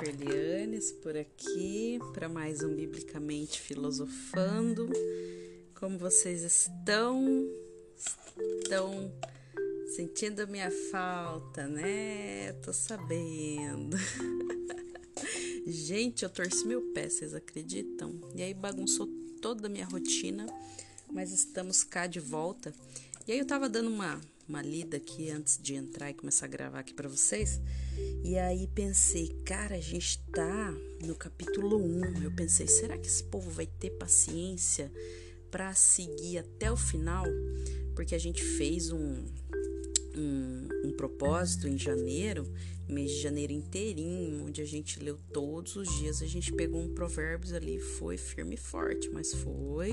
Ferlianes por aqui para mais um Biblicamente Filosofando. Como vocês estão? Estão sentindo minha falta, né? Tô sabendo. Gente, eu torci meu pé, vocês acreditam? E aí bagunçou toda a minha rotina, mas estamos cá de volta. E aí eu tava dando uma uma lida aqui antes de entrar e começar a gravar aqui para vocês. E aí pensei, cara, a gente tá no capítulo 1. Eu pensei, será que esse povo vai ter paciência para seguir até o final? Porque a gente fez um, um, um propósito em janeiro, mês de janeiro inteirinho, onde a gente leu todos os dias. A gente pegou um provérbios ali, foi firme e forte, mas foi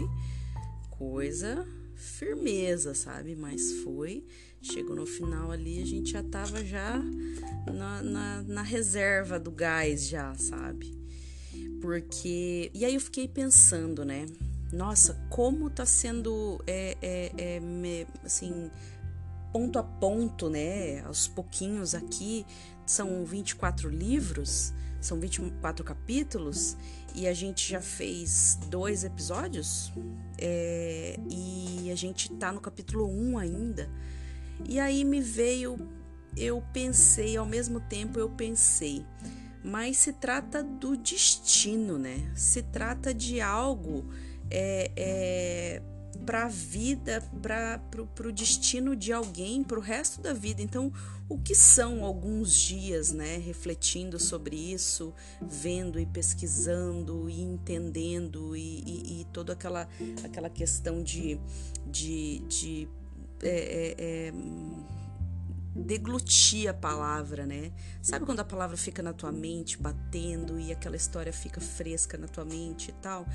coisa firmeza, sabe? Mas foi. Chegou no final ali, a gente já tava já na, na, na reserva do gás, já, sabe? Porque. E aí eu fiquei pensando, né? Nossa, como tá sendo é, é, é, assim, ponto a ponto, né? Aos pouquinhos aqui, são 24 livros, são 24 capítulos, e a gente já fez dois episódios, é, e a gente tá no capítulo 1 ainda. E aí me veio, eu pensei, ao mesmo tempo eu pensei, mas se trata do destino, né? Se trata de algo é, é, para a vida, para o destino de alguém, para o resto da vida. Então, o que são alguns dias, né? Refletindo sobre isso, vendo e pesquisando e entendendo e, e, e toda aquela, aquela questão de, de, de é, é, é, deglutir a palavra, né? Sabe quando a palavra fica na tua mente batendo e aquela história fica fresca na tua mente e tal?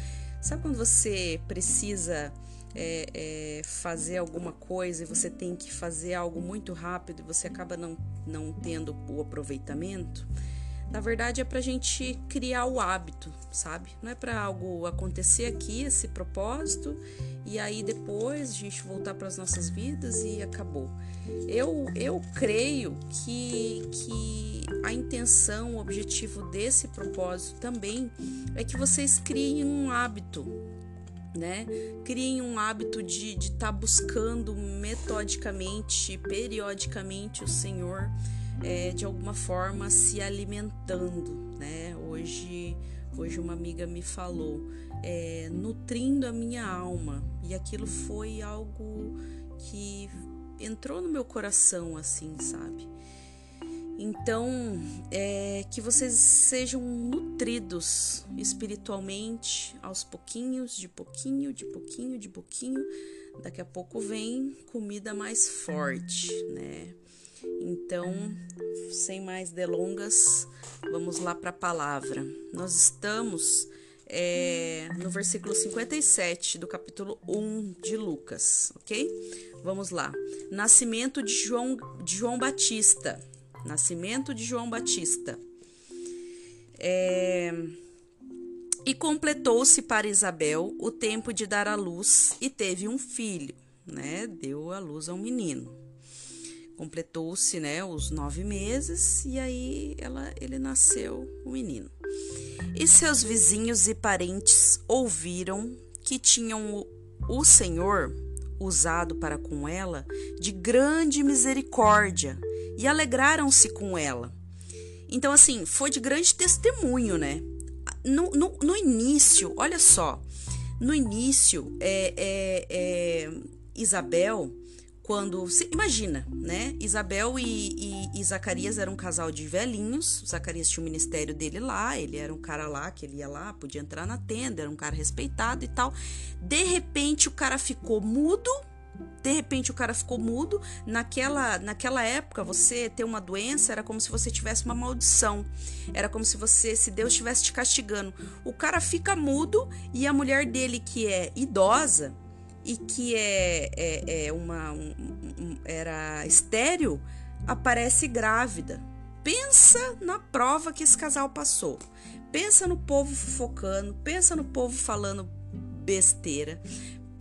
Sabe quando você precisa é, é, fazer alguma coisa e você tem que fazer algo muito rápido e você acaba não, não tendo o aproveitamento? Na verdade, é para a gente criar o hábito, sabe? Não é para algo acontecer aqui, esse propósito, e aí depois a gente voltar para as nossas vidas e acabou. Eu, eu creio que, que a intenção, o objetivo desse propósito também é que vocês criem um hábito, né? Criem um hábito de estar tá buscando metodicamente, periodicamente o Senhor é, de alguma forma se alimentando, né? Hoje, hoje uma amiga me falou, é, nutrindo a minha alma e aquilo foi algo que entrou no meu coração, assim, sabe? Então, é, que vocês sejam nutridos espiritualmente aos pouquinhos, de pouquinho, de pouquinho, de pouquinho. Daqui a pouco vem comida mais forte, né? Então, sem mais delongas, vamos lá para a palavra. Nós estamos é, no versículo 57 do capítulo 1 de Lucas, ok? Vamos lá. Nascimento de João, de João Batista. Nascimento de João Batista. É, e completou-se para Isabel o tempo de dar à luz e teve um filho, né? Deu à luz a um menino completou-se né, os nove meses e aí ela, ele nasceu o menino. E seus vizinhos e parentes ouviram que tinham o Senhor usado para com ela de grande misericórdia e alegraram-se com ela. Então, assim, foi de grande testemunho, né? No, no, no início, olha só, no início, é, é, é Isabel quando. Imagina, né? Isabel e, e, e, Zacarias eram um casal de velhinhos. Zacarias tinha o ministério dele lá, ele era um cara lá que ele ia lá, podia entrar na tenda, era um cara respeitado e tal. De repente o cara ficou mudo. De repente o cara ficou mudo. Naquela, naquela época, você ter uma doença era como se você tivesse uma maldição. Era como se você, se Deus estivesse te castigando. O cara fica mudo e a mulher dele, que é idosa, e que é, é, é uma um, um, era estéreo aparece grávida. Pensa na prova que esse casal passou. Pensa no povo fofocando, pensa no povo falando besteira,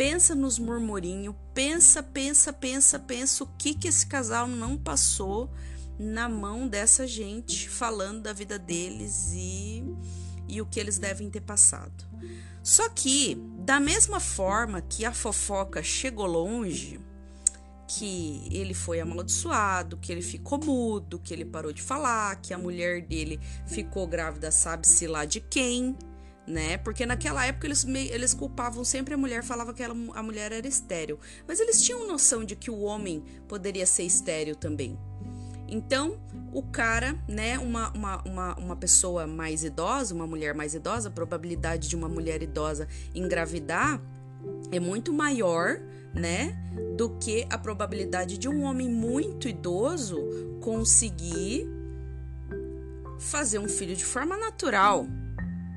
pensa nos murmurinhos, pensa, pensa, pensa, pensa o que que esse casal não passou na mão dessa gente, falando da vida deles e, e o que eles devem ter passado. Só que, da mesma forma que a fofoca chegou longe, que ele foi amaldiçoado, que ele ficou mudo, que ele parou de falar, que a mulher dele ficou grávida, sabe-se lá de quem, né? Porque naquela época eles, eles culpavam sempre a mulher, falava que ela, a mulher era estéril. Mas eles tinham noção de que o homem poderia ser estéril também. Então, o cara, né, uma, uma, uma, uma pessoa mais idosa, uma mulher mais idosa, a probabilidade de uma mulher idosa engravidar é muito maior, né, do que a probabilidade de um homem muito idoso conseguir fazer um filho de forma natural,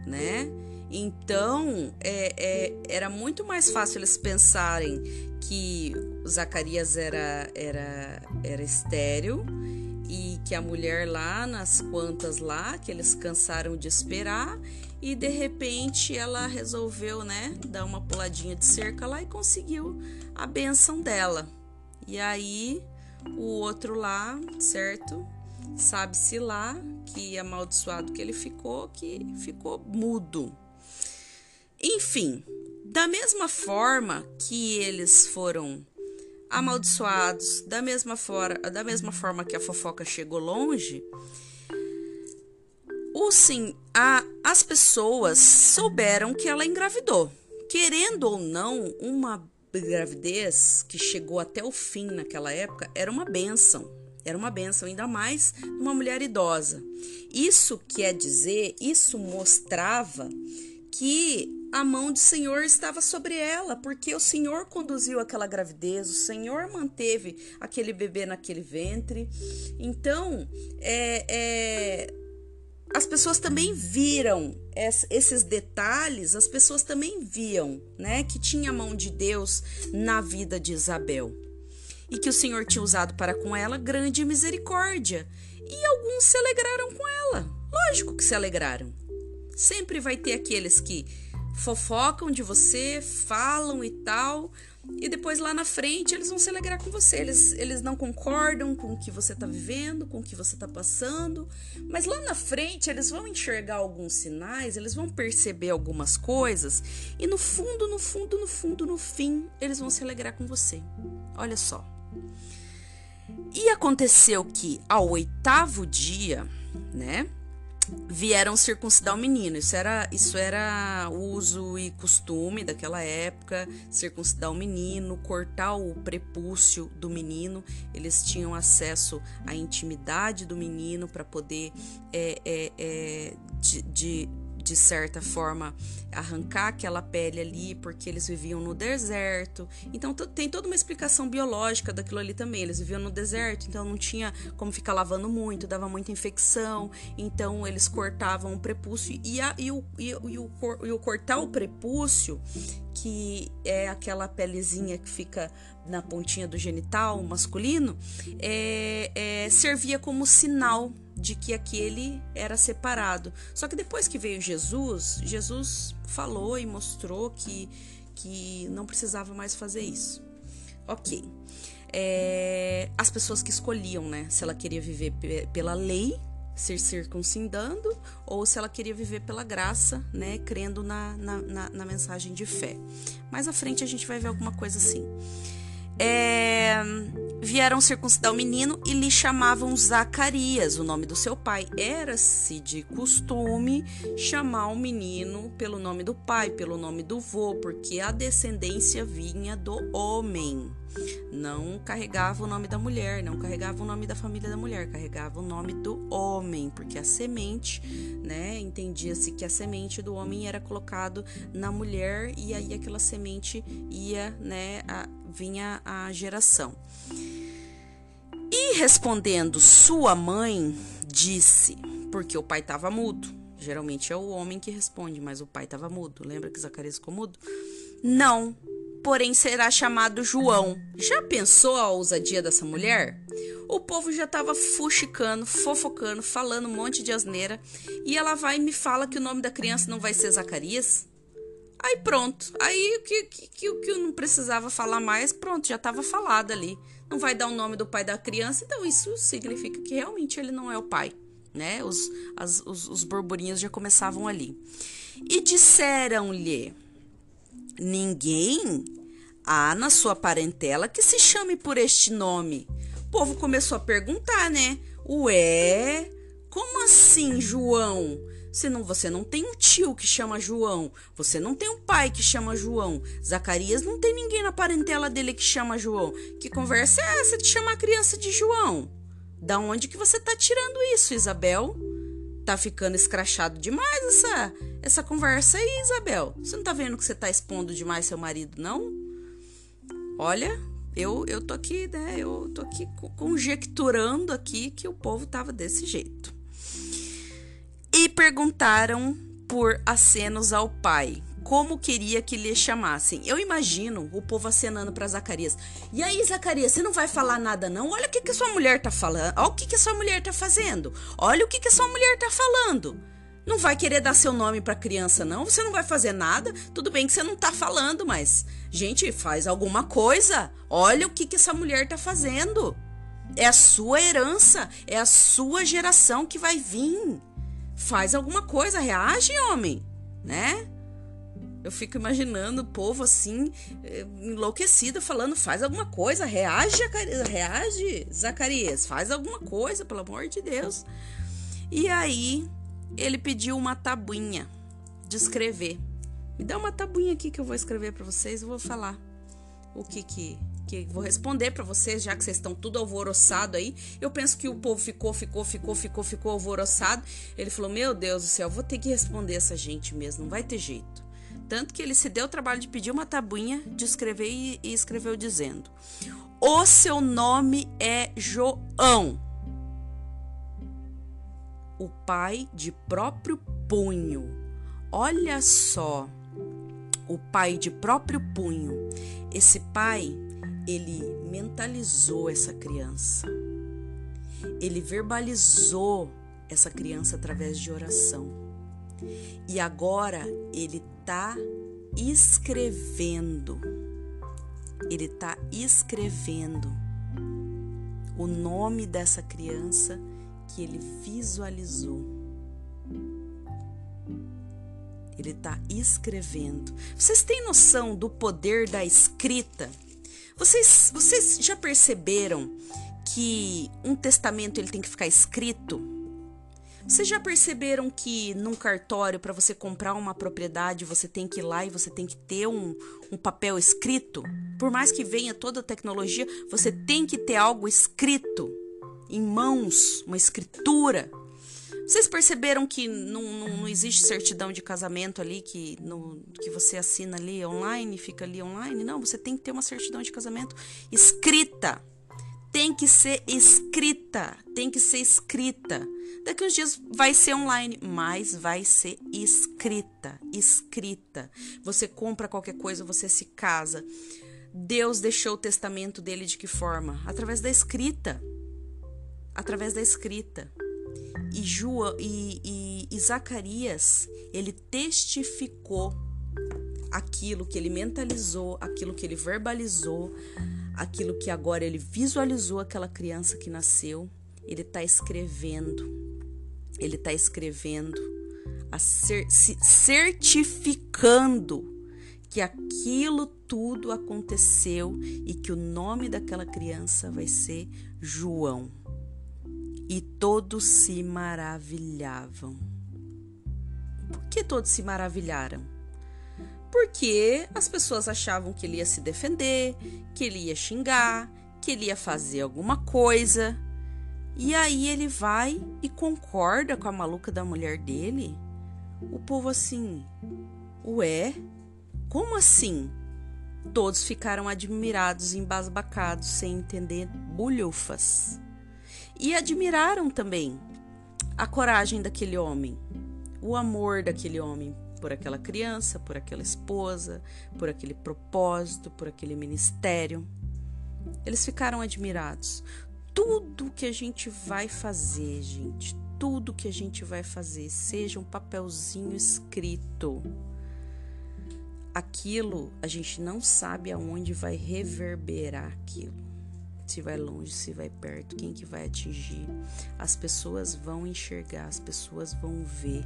né? Então, é, é, era muito mais fácil eles pensarem que Zacarias era, era, era estéreo e que a mulher lá nas quantas lá, que eles cansaram de esperar e de repente ela resolveu, né, dar uma puladinha de cerca lá e conseguiu a benção dela. E aí o outro lá, certo? Sabe-se lá que amaldiçoado que ele ficou, que ficou mudo. Enfim, da mesma forma que eles foram amaldiçoados, da mesma, for da mesma forma que a fofoca chegou longe, o sim, a, as pessoas souberam que ela engravidou. Querendo ou não, uma gravidez que chegou até o fim naquela época era uma benção. Era uma benção, ainda mais uma mulher idosa. Isso quer dizer, isso mostrava que a mão do Senhor estava sobre ela, porque o Senhor conduziu aquela gravidez, o Senhor manteve aquele bebê naquele ventre. Então, é, é, as pessoas também viram esses detalhes, as pessoas também viam, né, que tinha a mão de Deus na vida de Isabel e que o Senhor tinha usado para com ela grande misericórdia. E alguns se alegraram com ela. Lógico que se alegraram. Sempre vai ter aqueles que fofocam de você, falam e tal, e depois lá na frente eles vão se alegrar com você. Eles, eles não concordam com o que você está vivendo, com o que você está passando, mas lá na frente eles vão enxergar alguns sinais, eles vão perceber algumas coisas, e no fundo, no fundo, no fundo, no fim, eles vão se alegrar com você. Olha só. E aconteceu que ao oitavo dia, né? vieram circuncidar o menino. Isso era, isso era uso e costume daquela época, circuncidar o menino, cortar o prepúcio do menino. Eles tinham acesso à intimidade do menino para poder é, é, é, de, de de certa forma, arrancar aquela pele ali, porque eles viviam no deserto. Então tem toda uma explicação biológica daquilo ali também. Eles viviam no deserto, então não tinha como ficar lavando muito, dava muita infecção. Então eles cortavam o prepúcio e, a, e, o, e, e, o, e o cortar o prepúcio, que é aquela pelezinha que fica na pontinha do genital masculino, é, é, servia como sinal de que aquele era separado. Só que depois que veio Jesus, Jesus falou e mostrou que, que não precisava mais fazer isso. Ok. É, as pessoas que escolhiam, né? Se ela queria viver pela lei, ser circuncidando, ou se ela queria viver pela graça, né? Crendo na, na, na, na mensagem de fé. Mais à frente a gente vai ver alguma coisa assim é, vieram circuncidar o menino e lhe chamavam Zacarias, o nome do seu pai. Era-se de costume chamar o menino pelo nome do pai, pelo nome do vô, porque a descendência vinha do homem. Não carregava o nome da mulher, não carregava o nome da família da mulher, carregava o nome do homem, porque a semente, né, entendia-se que a semente do homem era colocado na mulher e aí aquela semente ia, né, a, vinha a geração. E respondendo sua mãe, disse, porque o pai estava mudo. Geralmente é o homem que responde, mas o pai estava mudo. Lembra que Zacarias ficou mudo? Não, porém será chamado João. Já pensou a ousadia dessa mulher? O povo já estava fuxicando, fofocando, falando um monte de asneira, e ela vai e me fala que o nome da criança não vai ser Zacarias? Aí pronto. Aí o que, que, que, que eu não precisava falar mais, pronto, já estava falado ali. Não vai dar o nome do pai da criança, então isso significa que realmente ele não é o pai. Né? Os, as, os, os burburinhos já começavam ali. E disseram-lhe: Ninguém há na sua parentela que se chame por este nome. O povo começou a perguntar, né? Ué, como assim, João? Senão você não tem um tio que chama João, você não tem um pai que chama João. Zacarias não tem ninguém na parentela dele que chama João. Que conversa é essa de chamar a criança de João? Da onde que você tá tirando isso, Isabel? Tá ficando escrachado demais essa essa conversa aí, Isabel. Você não tá vendo que você tá expondo demais seu marido, não? Olha, eu eu tô aqui, né? Eu tô aqui conjecturando aqui que o povo tava desse jeito e perguntaram por acenos ao pai como queria que lhe chamassem. Eu imagino o povo acenando para Zacarias. E aí, Zacarias, você não vai falar nada não? Olha o que que sua mulher tá falando. Olha o que que sua mulher tá fazendo. Olha o que que sua mulher tá falando. Não vai querer dar seu nome para criança não? Você não vai fazer nada? Tudo bem que você não tá falando, mas gente, faz alguma coisa. Olha o que que essa mulher tá fazendo. É a sua herança, é a sua geração que vai vir faz alguma coisa, reage, homem, né? Eu fico imaginando o povo assim, eh, enlouquecido, falando: faz alguma coisa, reage, reage, Zacarias, faz alguma coisa, pelo amor de Deus. E aí, ele pediu uma tabuinha de escrever. Me dá uma tabuinha aqui que eu vou escrever para vocês, eu vou falar o que que que vou responder para vocês, já que vocês estão tudo alvoroçado aí. Eu penso que o povo ficou, ficou, ficou, ficou, ficou alvoroçado. Ele falou: Meu Deus do céu, vou ter que responder essa gente mesmo, não vai ter jeito. Tanto que ele se deu o trabalho de pedir uma tabuinha, de escrever e, e escreveu dizendo: O seu nome é João, o pai de próprio punho. Olha só, o pai de próprio punho. Esse pai ele mentalizou essa criança. Ele verbalizou essa criança através de oração. E agora ele está escrevendo. Ele está escrevendo o nome dessa criança que ele visualizou. Ele está escrevendo. Vocês têm noção do poder da escrita? Vocês, vocês já perceberam que um testamento ele tem que ficar escrito? Vocês já perceberam que num cartório, para você comprar uma propriedade, você tem que ir lá e você tem que ter um, um papel escrito? Por mais que venha toda a tecnologia, você tem que ter algo escrito em mãos, uma escritura. Vocês perceberam que não, não, não, existe certidão de casamento ali que, no, que você assina ali online, fica ali online? Não, você tem que ter uma certidão de casamento escrita. Tem que ser escrita. Tem que ser escrita. Daqui uns dias vai ser online, mas vai ser escrita. Escrita. Você compra qualquer coisa, você se casa. Deus deixou o testamento dele de que forma? Através da escrita. Através da escrita e, João, e, e, e Zacarias, ele testificou aquilo que ele mentalizou, aquilo que ele verbalizou, aquilo que agora ele visualizou aquela criança que nasceu, ele está escrevendo, ele está escrevendo, cer certificando que aquilo tudo aconteceu e que o nome daquela criança vai ser João e todos se maravilhavam. Por que todos se maravilharam? Porque as pessoas achavam que ele ia se defender, que ele ia xingar, que ele ia fazer alguma coisa. E aí ele vai e concorda com a maluca da mulher dele. O povo assim, ué, como assim? Todos ficaram admirados embasbacados, sem entender bulhufas e admiraram também a coragem daquele homem, o amor daquele homem por aquela criança, por aquela esposa, por aquele propósito, por aquele ministério. Eles ficaram admirados. Tudo que a gente vai fazer, gente, tudo que a gente vai fazer, seja um papelzinho escrito. aquilo a gente não sabe aonde vai reverberar aquilo. Se vai longe, se vai perto, quem que vai atingir. As pessoas vão enxergar, as pessoas vão ver.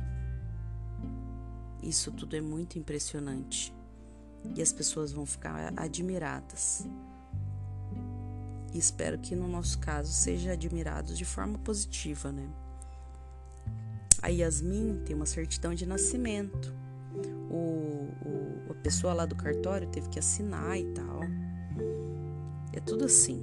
Isso tudo é muito impressionante. E as pessoas vão ficar admiradas. E espero que no nosso caso seja admirado de forma positiva, né? A Yasmin tem uma certidão de nascimento. O, o, a pessoa lá do cartório teve que assinar e tal. É tudo assim.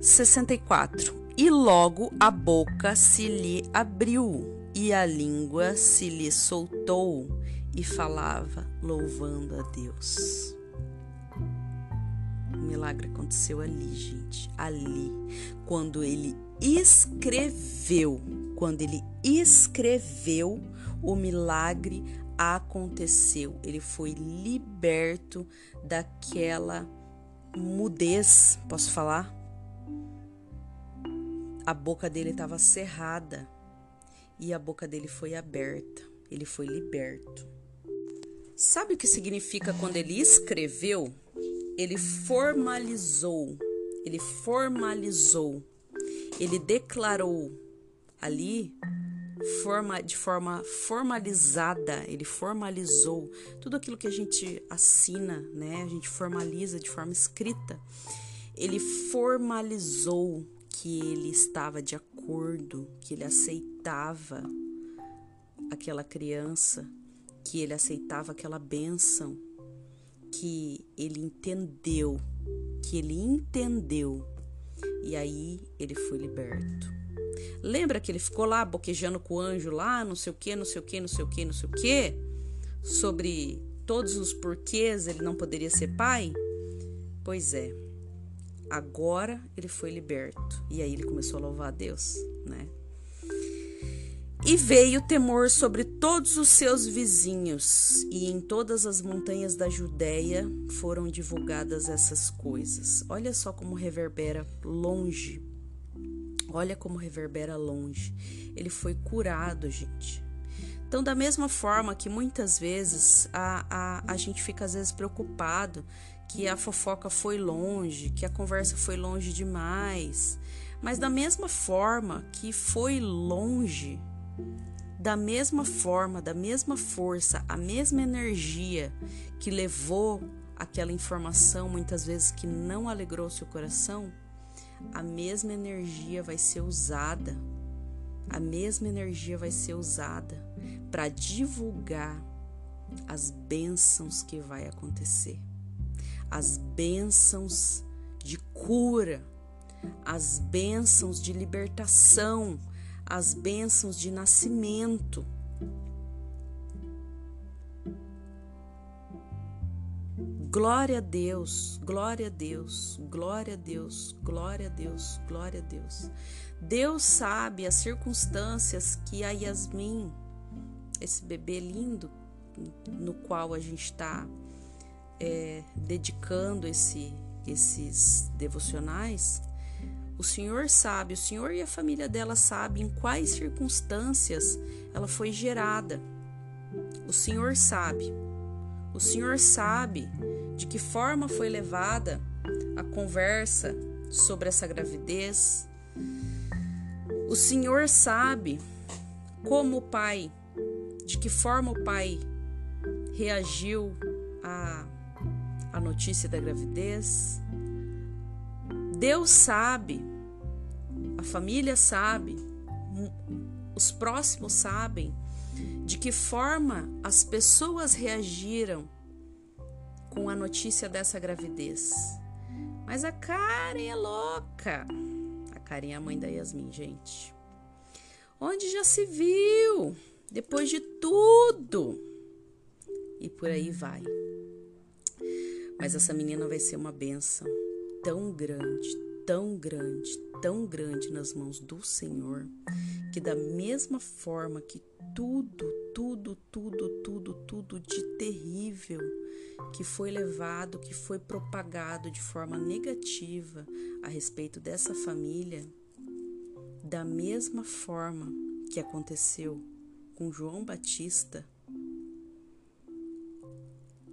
64. E logo a boca se lhe abriu e a língua se lhe soltou e falava, louvando a Deus milagre aconteceu ali, gente. Ali. Quando ele escreveu, quando ele escreveu, o milagre aconteceu. Ele foi liberto daquela mudez, posso falar? A boca dele estava cerrada e a boca dele foi aberta. Ele foi liberto. Sabe o que significa quando ele escreveu? ele formalizou, ele formalizou, ele declarou ali forma, de forma formalizada, ele formalizou tudo aquilo que a gente assina, né? A gente formaliza de forma escrita. Ele formalizou que ele estava de acordo, que ele aceitava aquela criança, que ele aceitava aquela bênção, que ele entendeu, que ele entendeu e aí ele foi liberto. Lembra que ele ficou lá boquejando com o anjo lá, não sei o que, não sei o que, não sei o que, não sei o que, sobre todos os porquês ele não poderia ser pai? Pois é, agora ele foi liberto e aí ele começou a louvar a Deus, né? E veio temor sobre todos os seus vizinhos, e em todas as montanhas da Judéia foram divulgadas essas coisas. Olha só como reverbera longe. Olha como reverbera longe. Ele foi curado, gente. Então, da mesma forma que muitas vezes a, a, a gente fica às vezes preocupado que a fofoca foi longe, que a conversa foi longe demais, mas da mesma forma que foi longe da mesma forma, da mesma força, a mesma energia que levou aquela informação, muitas vezes que não alegrou seu coração, a mesma energia vai ser usada, a mesma energia vai ser usada para divulgar as bênçãos que vai acontecer, as bênçãos de cura, as bênçãos de libertação, as bênçãos de nascimento. Glória a Deus, glória a Deus, glória a Deus, glória a Deus, glória a Deus. Deus sabe as circunstâncias que a Yasmin, esse bebê lindo, no qual a gente está é, dedicando esse, esses devocionais, o Senhor sabe, o Senhor e a família dela sabem em quais circunstâncias ela foi gerada. O Senhor sabe. O Senhor sabe de que forma foi levada a conversa sobre essa gravidez. O Senhor sabe como o pai, de que forma o pai reagiu à, à notícia da gravidez. Deus sabe, a família sabe, os próximos sabem de que forma as pessoas reagiram com a notícia dessa gravidez. Mas a Karen é louca. A Karen é a mãe da Yasmin, gente. Onde já se viu? Depois de tudo. E por aí vai. Mas essa menina vai ser uma benção tão grande, tão grande, tão grande nas mãos do Senhor, que da mesma forma que tudo, tudo, tudo, tudo, tudo de terrível que foi levado, que foi propagado de forma negativa a respeito dessa família, da mesma forma que aconteceu com João Batista,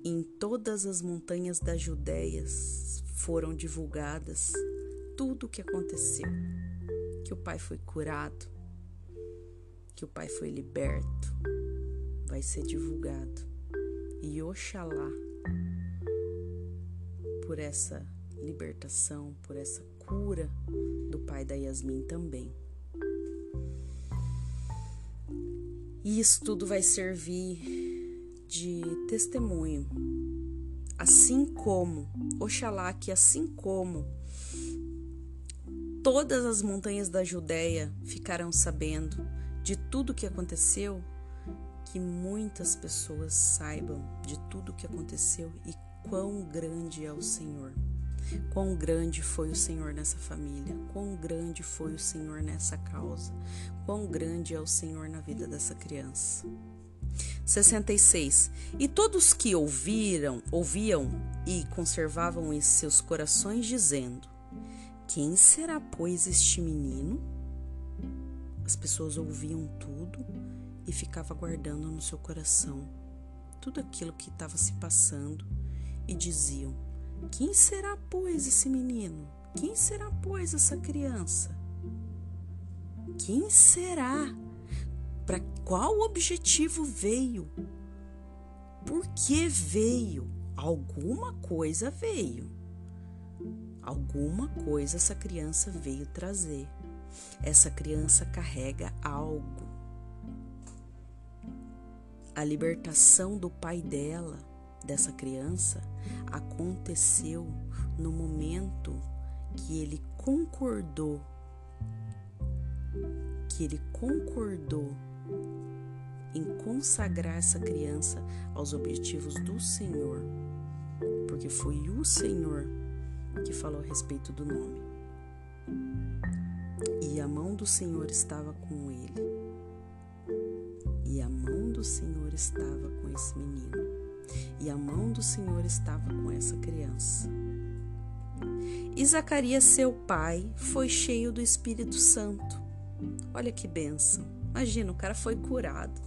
em todas as montanhas da Judéia foram divulgadas tudo o que aconteceu. Que o pai foi curado, que o pai foi liberto, vai ser divulgado. E Oxalá, por essa libertação, por essa cura do pai da Yasmin também. E isso tudo vai servir de testemunho. Assim como, Oxalá que assim como todas as montanhas da Judéia ficaram sabendo de tudo o que aconteceu, que muitas pessoas saibam de tudo o que aconteceu e quão grande é o Senhor. Quão grande foi o Senhor nessa família, quão grande foi o Senhor nessa causa, quão grande é o Senhor na vida dessa criança. 66. E todos que ouviram, ouviam e conservavam em seus corações, dizendo: Quem será, pois, este menino? As pessoas ouviam tudo e ficavam guardando no seu coração tudo aquilo que estava se passando e diziam: Quem será, pois, esse menino? Quem será, pois, essa criança? Quem será? Para qual objetivo veio? Por que veio? Alguma coisa veio. Alguma coisa essa criança veio trazer. Essa criança carrega algo. A libertação do pai dela, dessa criança, aconteceu no momento que ele concordou, que ele concordou em consagrar essa criança aos objetivos do Senhor, porque foi o Senhor que falou a respeito do nome. E a mão do Senhor estava com ele. E a mão do Senhor estava com esse menino. E a mão do Senhor estava com essa criança. E Zacarias, seu pai, foi cheio do Espírito Santo. Olha que bênção. Imagina, o cara foi curado.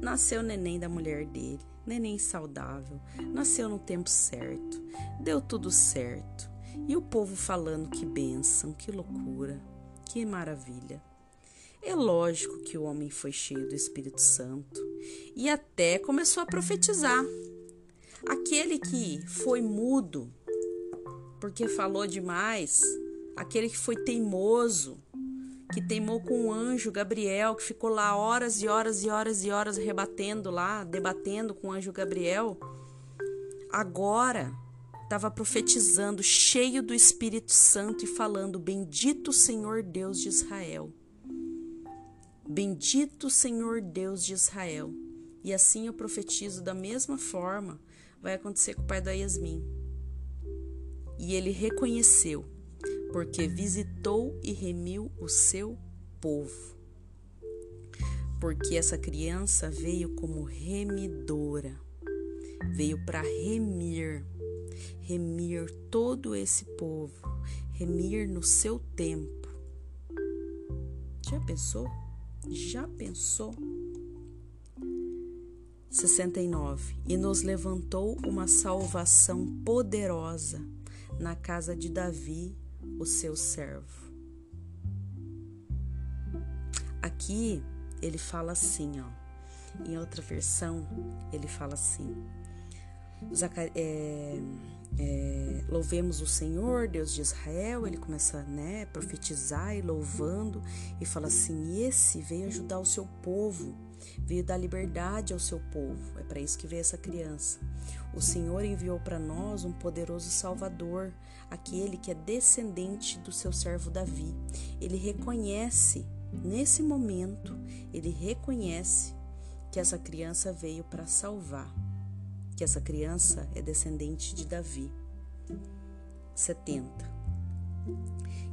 Nasceu o neném da mulher dele, neném saudável, nasceu no tempo certo, deu tudo certo. E o povo falando que bênção, que loucura, que maravilha. É lógico que o homem foi cheio do Espírito Santo e até começou a profetizar. Aquele que foi mudo porque falou demais, aquele que foi teimoso, que teimou com o anjo Gabriel, que ficou lá horas e horas e horas e horas rebatendo lá, debatendo com o anjo Gabriel, agora estava profetizando, cheio do Espírito Santo e falando: Bendito Senhor Deus de Israel. Bendito Senhor Deus de Israel. E assim eu profetizo da mesma forma vai acontecer com o pai da Yasmin. E ele reconheceu porque visitou e remiu o seu povo. Porque essa criança veio como remidora, veio para remir, remir todo esse povo, remir no seu tempo. Já pensou? Já pensou? 69. E nos levantou uma salvação poderosa na casa de Davi o seu servo. Aqui ele fala assim, ó. Em outra versão ele fala assim: é, é, louvemos o Senhor, Deus de Israel. Ele começa né, a profetizar e louvando e fala assim: esse veio ajudar o seu povo, veio dar liberdade ao seu povo. É para isso que veio essa criança. O Senhor enviou para nós um poderoso Salvador, aquele que é descendente do seu servo Davi. Ele reconhece, nesse momento, ele reconhece que essa criança veio para salvar, que essa criança é descendente de Davi. 70.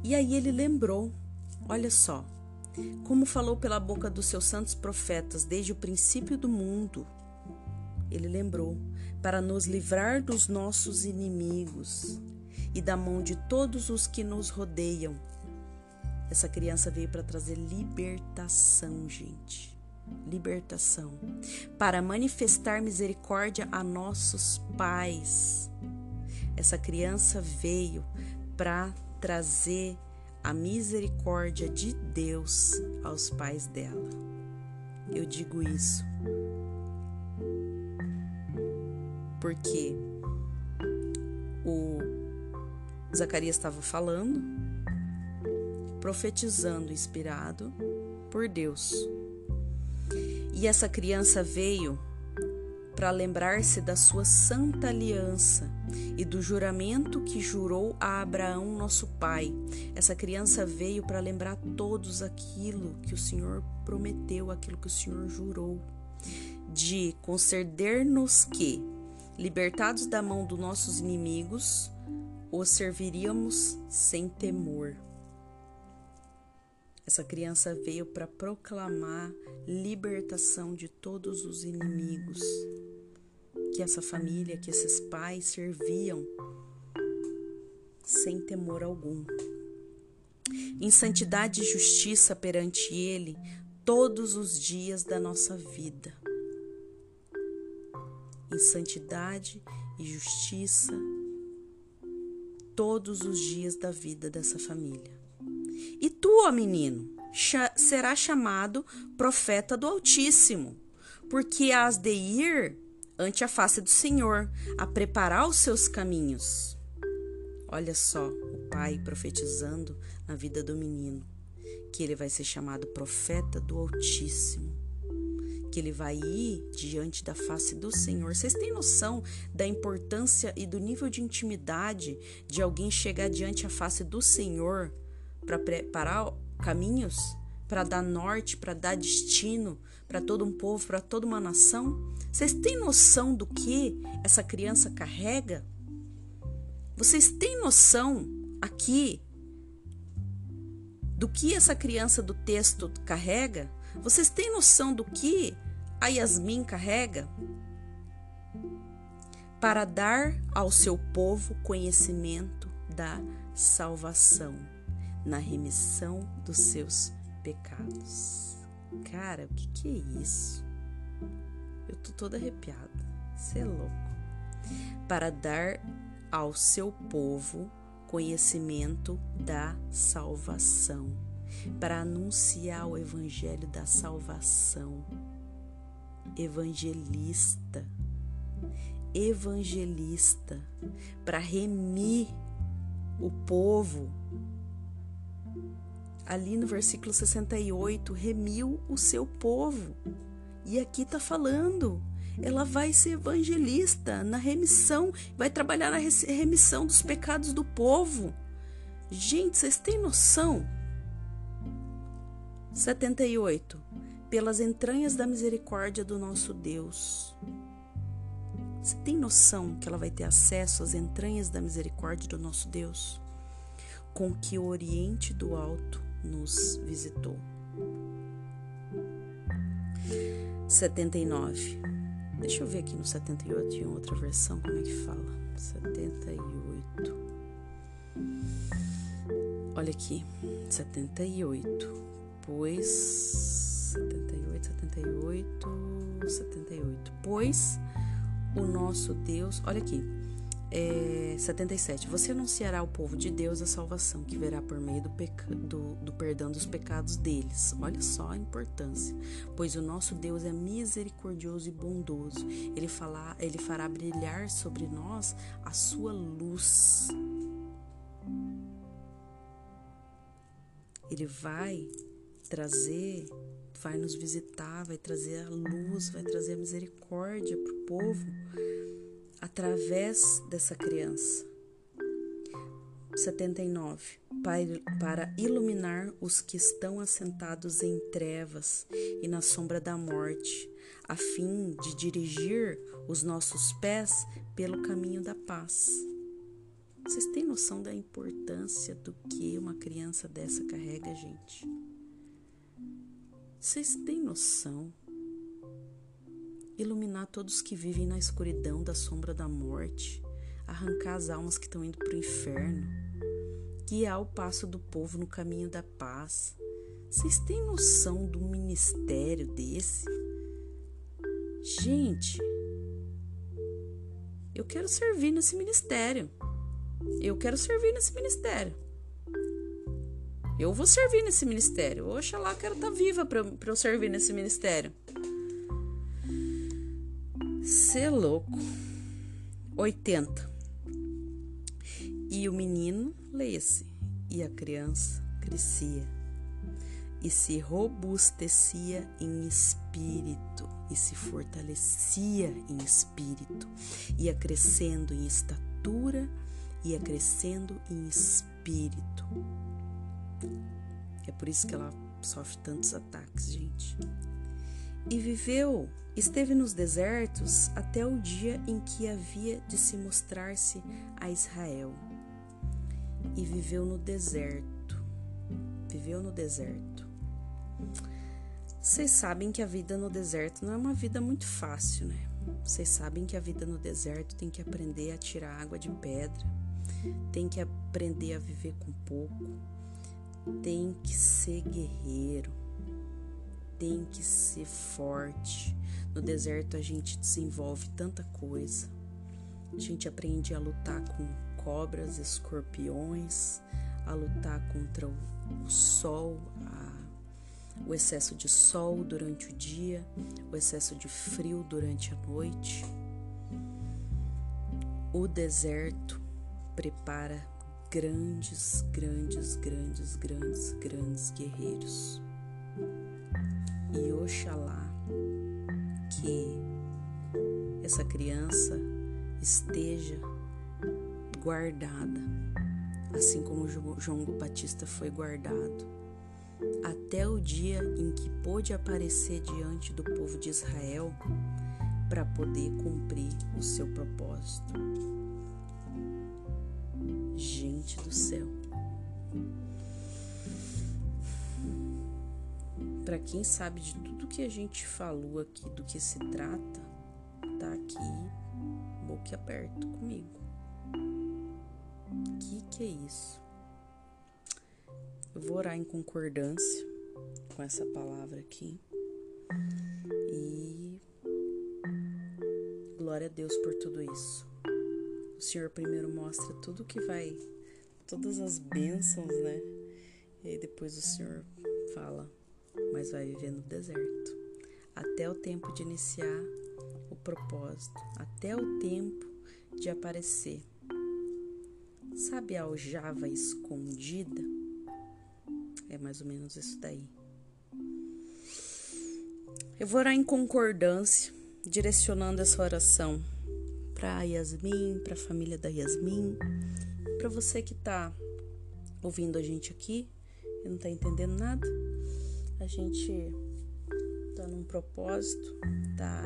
E aí ele lembrou, olha só, como falou pela boca dos seus santos profetas desde o princípio do mundo. Ele lembrou para nos livrar dos nossos inimigos e da mão de todos os que nos rodeiam. Essa criança veio para trazer libertação, gente. libertação, para manifestar misericórdia a nossos pais. Essa criança veio para trazer a misericórdia de Deus aos pais dela. Eu digo isso porque o Zacarias estava falando, profetizando, inspirado por Deus. E essa criança veio para lembrar-se da sua santa aliança e do juramento que jurou a Abraão, nosso pai. Essa criança veio para lembrar todos aquilo que o Senhor prometeu, aquilo que o Senhor jurou, de conceder-nos que, libertados da mão dos nossos inimigos, os serviríamos sem temor. Essa criança veio para proclamar libertação de todos os inimigos que essa família, que esses pais serviam sem temor algum. Em santidade e justiça perante Ele todos os dias da nossa vida. Em santidade e justiça todos os dias da vida dessa família. E tu, ó menino, será chamado profeta do Altíssimo, porque has de ir ante a face do Senhor, a preparar os seus caminhos. Olha só o pai profetizando na vida do menino, que ele vai ser chamado profeta do Altíssimo, que ele vai ir diante da face do Senhor. Vocês têm noção da importância e do nível de intimidade de alguém chegar diante a face do Senhor para preparar caminhos, para dar norte, para dar destino para todo um povo, para toda uma nação? Vocês têm noção do que essa criança carrega? Vocês têm noção aqui do que essa criança do texto carrega? Vocês têm noção do que a Yasmin carrega? Para dar ao seu povo conhecimento da salvação na remissão dos seus pecados. Cara, o que, que é isso? Eu tô toda arrepiada. Você é louco. Para dar ao seu povo conhecimento da salvação, para anunciar o evangelho da salvação. Evangelista, evangelista, para remir o povo ali no versículo 68, remiu o seu povo. E aqui está falando, ela vai ser evangelista na remissão, vai trabalhar na remissão dos pecados do povo. Gente, vocês têm noção? 78. Pelas entranhas da misericórdia do nosso Deus. Você tem noção que ela vai ter acesso às entranhas da misericórdia do nosso Deus? Com que o Oriente do Alto nos visitou. 79. Deixa eu ver aqui no 78 em outra versão como é que fala. 78. Olha aqui, 78. Pois 78, 78, 78. Pois o nosso Deus, olha aqui é, 77. Você anunciará ao povo de Deus a salvação que verá por meio do, do, do, perdão dos pecados deles. Olha só a importância. Pois o nosso Deus é misericordioso e bondoso. Ele, fala, ele fará brilhar sobre nós a sua luz. Ele vai trazer, vai nos visitar, vai trazer a luz, vai trazer a misericórdia para o povo através dessa criança. 79. Para iluminar os que estão assentados em trevas e na sombra da morte, a fim de dirigir os nossos pés pelo caminho da paz. Vocês têm noção da importância do que uma criança dessa carrega, gente? Vocês têm noção iluminar todos que vivem na escuridão da sombra da morte, arrancar as almas que estão indo para o inferno, guiar o passo do povo no caminho da paz. Vocês têm noção do ministério desse? Gente, eu quero servir nesse ministério. Eu quero servir nesse ministério. Eu vou servir nesse ministério. Oxalá, quero estar tá viva para eu servir nesse ministério. Cê louco. 80. E o menino, leia-se, e a criança crescia e se robustecia em espírito e se fortalecia em espírito, ia crescendo em estatura, ia crescendo em espírito. É por isso que ela sofre tantos ataques, gente. E viveu, esteve nos desertos até o dia em que havia de se mostrar-se a Israel. E viveu no deserto. Viveu no deserto. Vocês sabem que a vida no deserto não é uma vida muito fácil, né? Vocês sabem que a vida no deserto tem que aprender a tirar água de pedra, tem que aprender a viver com pouco, tem que ser guerreiro, tem que ser forte. No deserto a gente desenvolve tanta coisa. A gente aprende a lutar com cobras, escorpiões, a lutar contra o sol, a, o excesso de sol durante o dia, o excesso de frio durante a noite. O deserto prepara grandes, grandes, grandes, grandes, grandes guerreiros. Oxalá que essa criança esteja guardada, assim como João Batista foi guardado, até o dia em que pôde aparecer diante do povo de Israel para poder cumprir o seu propósito. Quem sabe de tudo que a gente falou aqui, do que se trata, tá aqui boca aberto comigo. Que que é isso? Eu vou orar em concordância com essa palavra aqui. E glória a Deus por tudo isso. O Senhor primeiro mostra tudo que vai, todas as bênçãos, né? E aí depois o Senhor fala, mas vai viver no deserto. Até o tempo de iniciar o propósito, até o tempo de aparecer. Sabe a aljava escondida? É mais ou menos isso daí. Eu vou orar em concordância, direcionando essa oração para Yasmin, para a família da Yasmin, para você que está ouvindo a gente aqui e não está entendendo nada. A gente tá num propósito, tá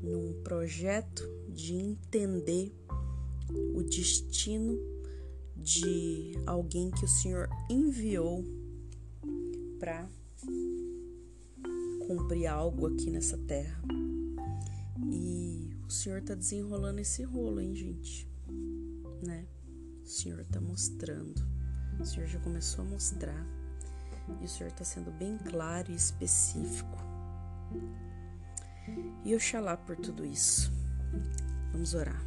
num projeto de entender o destino de alguém que o Senhor enviou para cumprir algo aqui nessa terra. E o Senhor tá desenrolando esse rolo, hein, gente? Né? O Senhor tá mostrando. O Senhor já começou a mostrar. E o Senhor tá sendo bem claro e específico. E Oxalá por tudo isso. Vamos orar.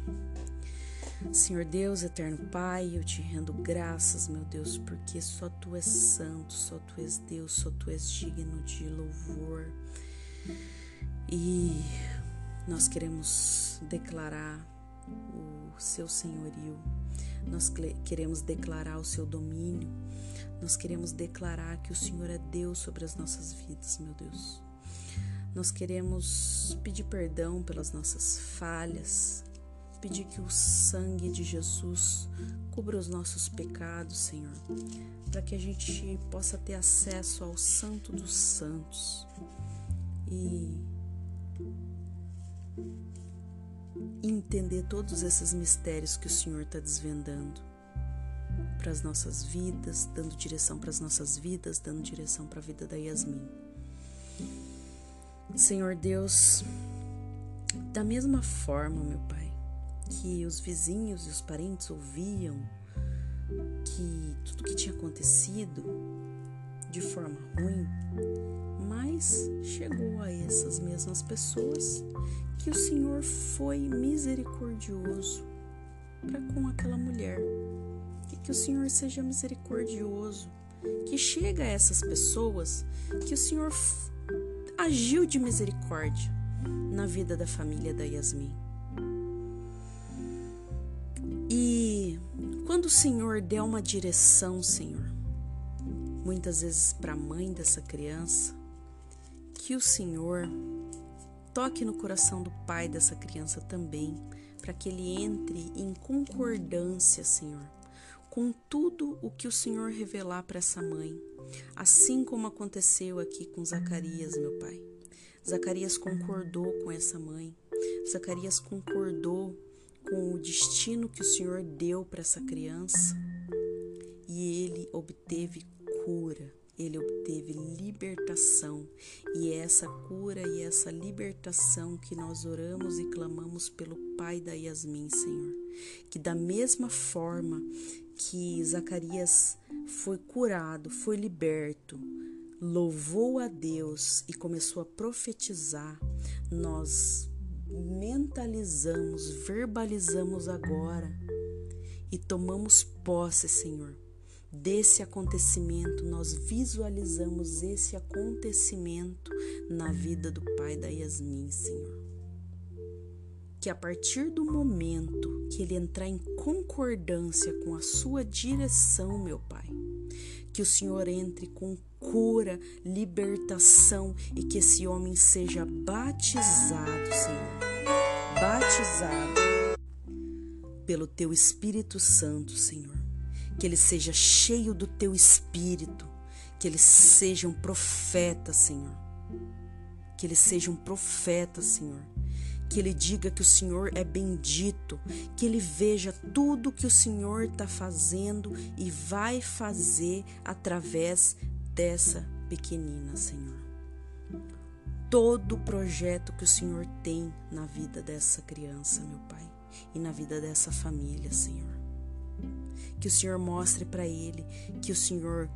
Senhor Deus, eterno Pai, eu te rendo graças, meu Deus, porque só tu és santo, só tu és Deus, só tu és digno de louvor. E nós queremos declarar o seu senhorio, nós queremos declarar o seu domínio, nós queremos declarar que o Senhor é Deus sobre as nossas vidas, meu Deus. Nós queremos pedir perdão pelas nossas falhas, pedir que o sangue de Jesus cubra os nossos pecados, Senhor, para que a gente possa ter acesso ao Santo dos Santos e entender todos esses mistérios que o Senhor está desvendando para as nossas vidas, dando direção para as nossas vidas, dando direção para a vida da Yasmin. Senhor Deus, da mesma forma, meu Pai, que os vizinhos e os parentes ouviam que tudo que tinha acontecido de forma ruim, mas chegou a essas mesmas pessoas que o Senhor foi misericordioso para com aquela mulher. Que o Senhor seja misericordioso, que chega a essas pessoas que o Senhor agiu de misericórdia na vida da família da Yasmin. E quando o Senhor der uma direção, Senhor, muitas vezes para a mãe dessa criança, que o Senhor toque no coração do pai dessa criança também, para que ele entre em concordância, Senhor, com tudo o que o Senhor revelar para essa mãe, assim como aconteceu aqui com Zacarias, meu pai. Zacarias concordou com essa mãe. Zacarias concordou com o destino que o Senhor deu para essa criança e ele obteve cura, ele obteve libertação. E é essa cura e essa libertação que nós oramos e clamamos pelo pai da Yasmin, Senhor. Que da mesma forma que Zacarias foi curado, foi liberto, louvou a Deus e começou a profetizar, nós mentalizamos, verbalizamos agora e tomamos posse, Senhor, desse acontecimento, nós visualizamos esse acontecimento na vida do pai da Yasmin, Senhor. Que a partir do momento que ele entrar em concordância com a sua direção, meu Pai, que o Senhor entre com cura, libertação e que esse homem seja batizado, Senhor. Batizado pelo teu Espírito Santo, Senhor. Que ele seja cheio do teu espírito, que ele seja um profeta, Senhor. Que ele seja um profeta, Senhor que ele diga que o Senhor é bendito, que ele veja tudo que o Senhor está fazendo e vai fazer através dessa pequenina, Senhor. Todo o projeto que o Senhor tem na vida dessa criança, meu Pai, e na vida dessa família, Senhor. Que o Senhor mostre para ele que o Senhor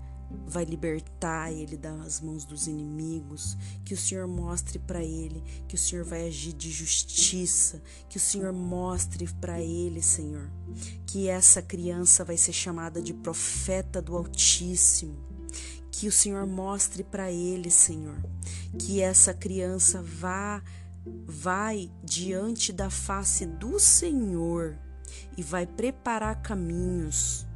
vai libertar ele das mãos dos inimigos, que o Senhor mostre para ele que o Senhor vai agir de justiça, que o Senhor mostre para ele, Senhor, que essa criança vai ser chamada de profeta do Altíssimo. Que o Senhor mostre para ele, Senhor, que essa criança vá vai diante da face do Senhor e vai preparar caminhos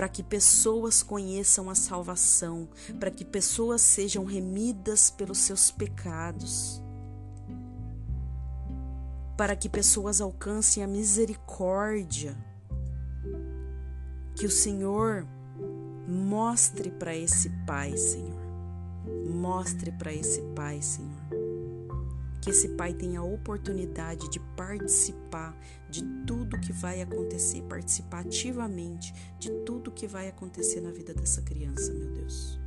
para que pessoas conheçam a salvação, para que pessoas sejam remidas pelos seus pecados, para que pessoas alcancem a misericórdia. Que o Senhor mostre para esse Pai, Senhor. Mostre para esse Pai, Senhor que esse pai tenha a oportunidade de participar de tudo que vai acontecer, participar ativamente de tudo que vai acontecer na vida dessa criança, meu Deus.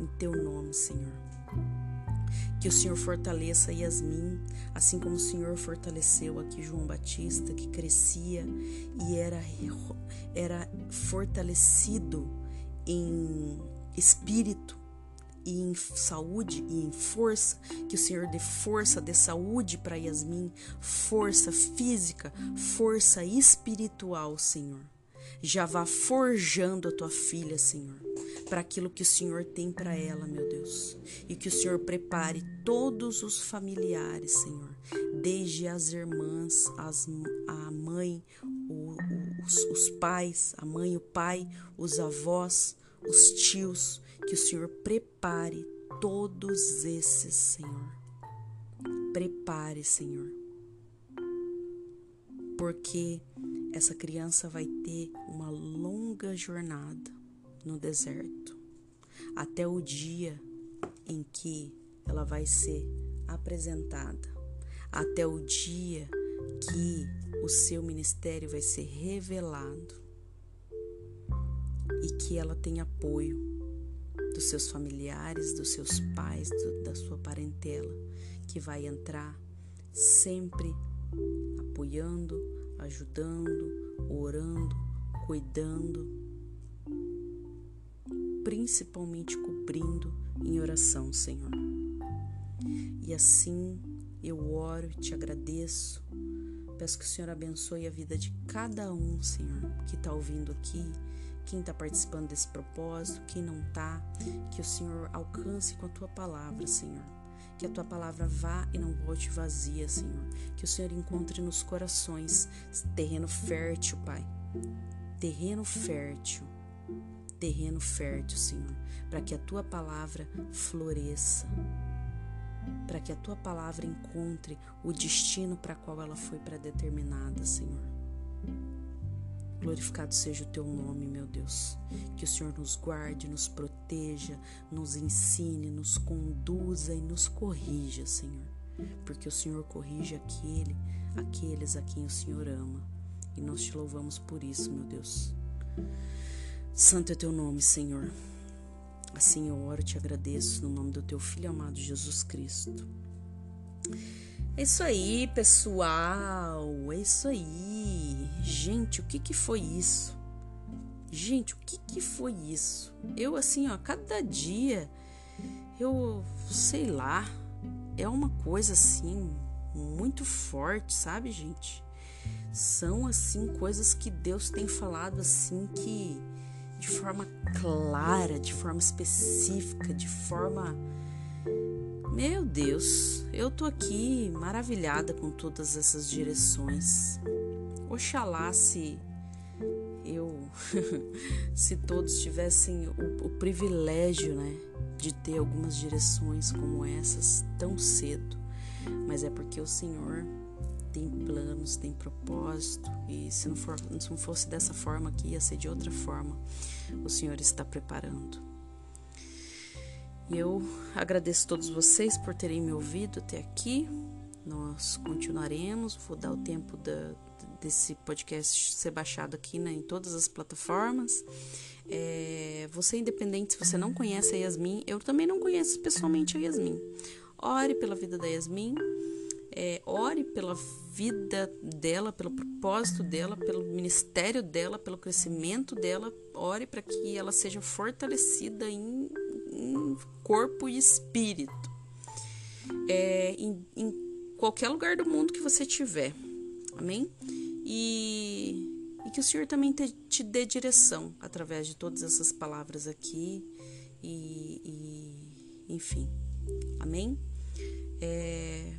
Em teu nome, Senhor. Que o Senhor fortaleça Yasmin, assim como o Senhor fortaleceu aqui João Batista, que crescia e era, era fortalecido em espírito, e em saúde e em força, que o Senhor dê força, dê saúde para Yasmin, força física, força espiritual, Senhor. Já vá forjando a tua filha, Senhor, para aquilo que o Senhor tem para ela, meu Deus. E que o Senhor prepare todos os familiares, Senhor, desde as irmãs, as, a mãe, o, os, os pais, a mãe, o pai, os avós, os tios, que o Senhor prepare todos esses, Senhor. Prepare, Senhor. Porque essa criança vai ter uma longa jornada no deserto até o dia em que ela vai ser apresentada, até o dia que o seu ministério vai ser revelado e que ela tem apoio dos seus familiares, dos seus pais, do, da sua parentela, que vai entrar sempre apoiando, ajudando, orando, cuidando, principalmente cobrindo em oração, Senhor. E assim eu oro e te agradeço. Peço que o Senhor abençoe a vida de cada um, Senhor, que está ouvindo aqui, quem está participando desse propósito, quem não está. Que o Senhor alcance com a tua palavra, Senhor. Que a tua palavra vá e não volte vazia, Senhor. Que o Senhor encontre nos corações terreno fértil, Pai. Terreno fértil. Terreno fértil, Senhor. Para que a tua palavra floresça para que a tua palavra encontre o destino para qual ela foi predeterminada, Senhor. Glorificado seja o teu nome, meu Deus. Que o Senhor nos guarde, nos proteja, nos ensine, nos conduza e nos corrija, Senhor. Porque o Senhor corrige aquele, aqueles a quem o Senhor ama. E nós te louvamos por isso, meu Deus. Santo é teu nome, Senhor. Assim eu oro e te agradeço no nome do teu filho amado Jesus Cristo. É isso aí, pessoal. É isso aí. Gente, o que que foi isso? Gente, o que que foi isso? Eu assim, ó, cada dia eu sei lá, é uma coisa assim muito forte, sabe, gente? São assim coisas que Deus tem falado assim que de forma clara, de forma específica, de forma. Meu Deus, eu tô aqui maravilhada com todas essas direções. Oxalá se eu, se todos tivessem o, o privilégio, né, de ter algumas direções como essas tão cedo, mas é porque o Senhor tem planos, tem propósito, e se não, for, se não fosse dessa forma aqui, ia ser de outra forma. O Senhor está preparando. Eu agradeço a todos vocês por terem me ouvido até aqui. Nós continuaremos, vou dar o tempo da, desse podcast ser baixado aqui né, em todas as plataformas. É, você, independente se você não conhece a Yasmin, eu também não conheço pessoalmente a Yasmin. Ore pela vida da Yasmin, é, ore pela vida dela, pelo propósito dela, pelo ministério dela, pelo crescimento dela. Ore para que ela seja fortalecida em, em corpo e espírito. É, em, em qualquer lugar do mundo que você tiver. Amém? E, e que o Senhor também te, te, dê direção através de todas essas palavras aqui. E, e enfim. Amém? É,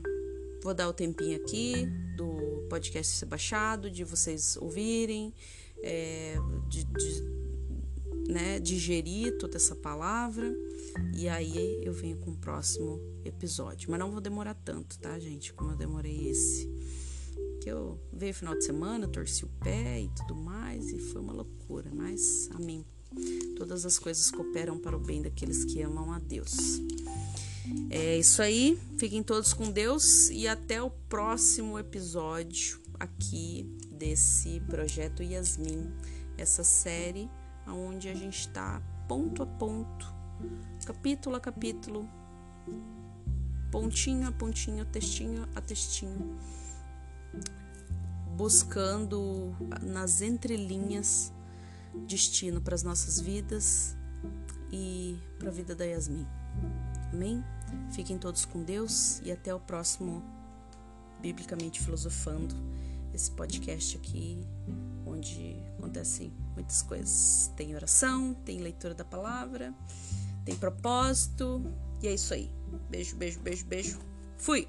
Vou dar o tempinho aqui do podcast ser baixado, de vocês ouvirem, é, de, de né, digerir toda essa palavra. E aí eu venho com o próximo episódio. Mas não vou demorar tanto, tá, gente? Como eu demorei esse. Que eu veio final de semana, torci o pé e tudo mais, e foi uma loucura. Mas, amém. Todas as coisas cooperam para o bem daqueles que amam a Deus. É isso aí. Fiquem todos com Deus e até o próximo episódio aqui desse projeto Yasmin, essa série onde a gente está ponto a ponto, capítulo a capítulo, pontinho a pontinho, textinho a textinho, buscando nas entrelinhas destino para as nossas vidas e para a vida da Yasmin. Amém? Fiquem todos com Deus e até o próximo Biblicamente Filosofando, esse podcast aqui, onde acontecem muitas coisas. Tem oração, tem leitura da palavra, tem propósito, e é isso aí. Beijo, beijo, beijo, beijo. Fui!